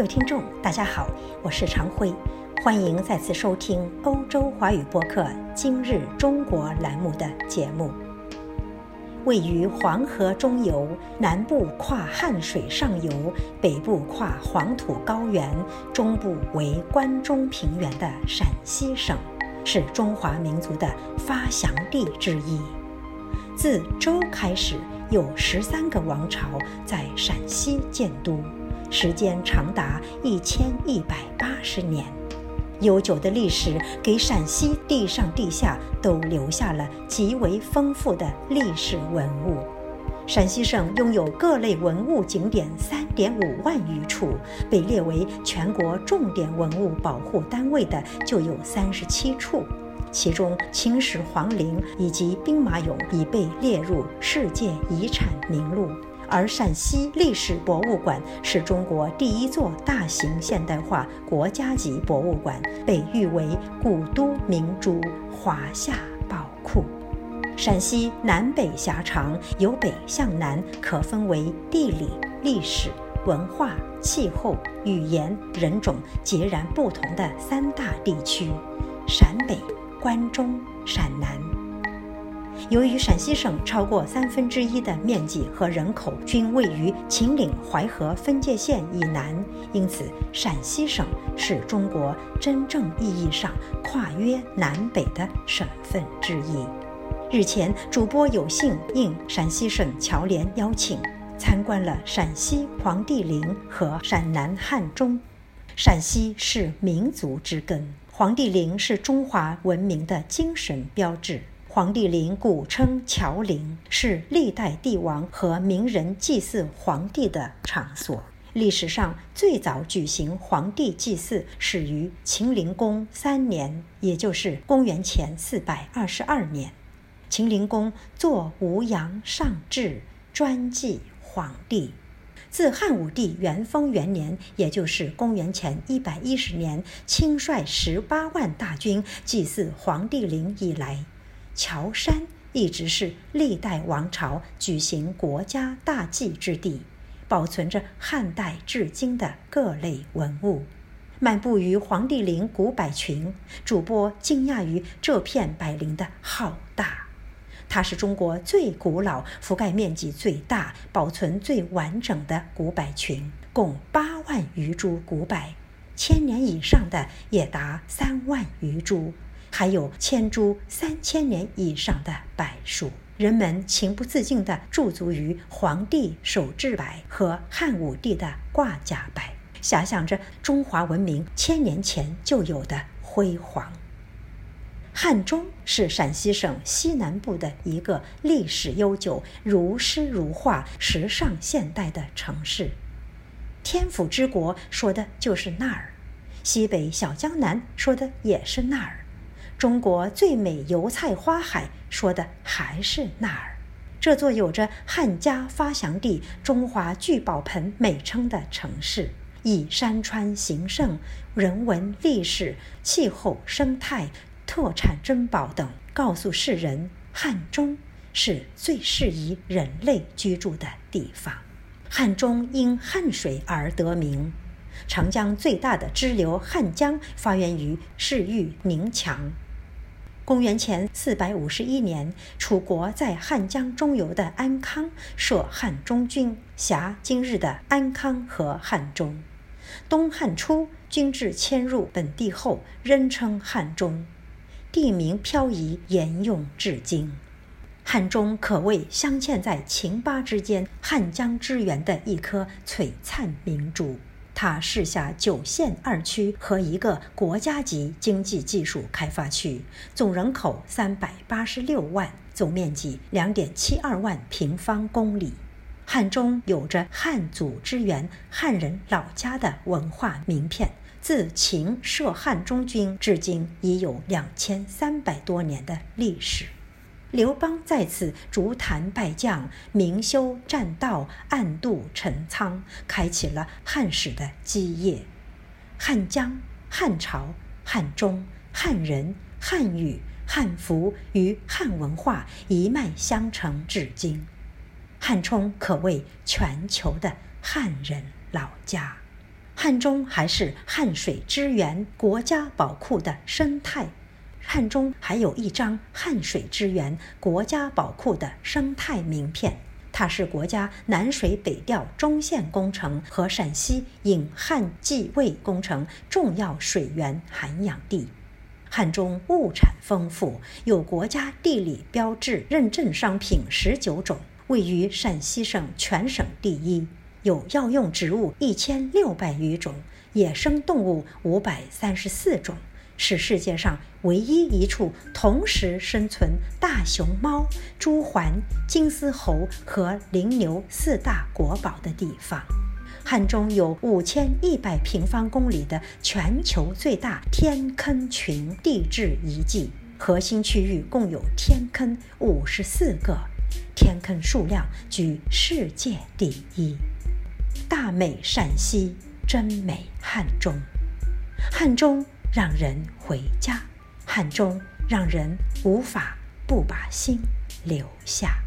各位听众，大家好，我是常辉，欢迎再次收听欧洲华语播客《今日中国》栏目的节目。位于黄河中游，南部跨汉水上游，北部跨黄土高原，中部为关中平原的陕西省，是中华民族的发祥地之一。自周开始，有十三个王朝在陕西建都。时间长达一千一百八十年，悠久的历史给陕西地上地下都留下了极为丰富的历史文物。陕西省拥有各类文物景点三点五万余处，被列为全国重点文物保护单位的就有三十七处，其中秦始皇陵以及兵马俑已被列入世界遗产名录。而陕西历史博物馆是中国第一座大型现代化国家级博物馆，被誉为古都明珠、华夏宝库。陕西南北狭长，由北向南可分为地理、历史、文化、气候、语言、人种截然不同的三大地区：陕北、关中、陕南。由于陕西省超过三分之一的面积和人口均位于秦岭淮河分界线以南，因此陕西省是中国真正意义上跨越南北的省份之一。日前，主播有幸应陕西省侨联邀请，参观了陕西黄帝陵和陕南汉中。陕西是民族之根，黄帝陵是中华文明的精神标志。黄帝陵古称乔陵，是历代帝王和名人祭祀皇帝的场所。历史上最早举行皇帝祭祀始于秦灵公三年，也就是公元前四百二十二年。秦灵公作吴阳上志，专祭皇帝。自汉武帝元丰元年，也就是公元前一百一十年，亲率十八万大军祭祀黄帝陵以来。乔山一直是历代王朝举行国家大祭之地，保存着汉代至今的各类文物。漫步于黄帝陵古柏群，主播惊讶于这片柏林的浩大。它是中国最古老、覆盖面积最大、保存最完整的古柏群，共八万余株古柏，千年以上的也达三万余株。还有千株三千年以上的柏树，人们情不自禁地驻足于黄帝手制柏和汉武帝的挂甲柏，遐想着中华文明千年前就有的辉煌。汉中是陕西省西南部的一个历史悠久、如诗如画、时尚现代的城市。天府之国说的就是那儿，西北小江南说的也是那儿。中国最美油菜花海，说的还是那儿，这座有着“汉家发祥地、中华聚宝盆”美称的城市，以山川形胜、人文历史、气候生态、特产珍宝等，告诉世人，汉中是最适宜人类居住的地方。汉中因汉水而得名，长江最大的支流汉江发源于世域宁强。公元前四百五十一年，楚国在汉江中游的安康设汉中郡，辖今日的安康和汉中。东汉初，军至迁入本地后，仍称汉中，地名漂移沿用至今。汉中可谓镶嵌在秦巴之间、汉江之源的一颗璀璨明珠。它市辖九县二区和一个国家级经济技术开发区，总人口三百八十六万，总面积两点七二万平方公里。汉中有着汉族之源、汉人老家的文化名片，自秦设汉中郡至今已有两千三百多年的历史。刘邦在此逐坛拜将，明修栈道，暗度陈仓，开启了汉史的基业。汉江、汉朝、汉中、汉人、汉语、汉服与汉文化一脉相承至今，汉冲可谓全球的汉人老家。汉中还是汉水之源国家宝库的生态。汉中还有一张汉水之源国家宝库的生态名片，它是国家南水北调中线工程和陕西引汉济渭工程重要水源涵养地。汉中物产丰富，有国家地理标志认证商品十九种，位于陕西省全省第一。有药用植物一千六百余种，野生动物五百三十四种，是世界上唯一一处同时生存大熊猫、朱鹮、金丝猴和羚牛四大国宝的地方。汉中有五千一百平方公里的全球最大天坑群地质遗迹，核心区域共有天坑五十四个，天坑数量居世界第一。大美陕西，真美汉中。汉中让人回家，汉中让人无法不把心留下。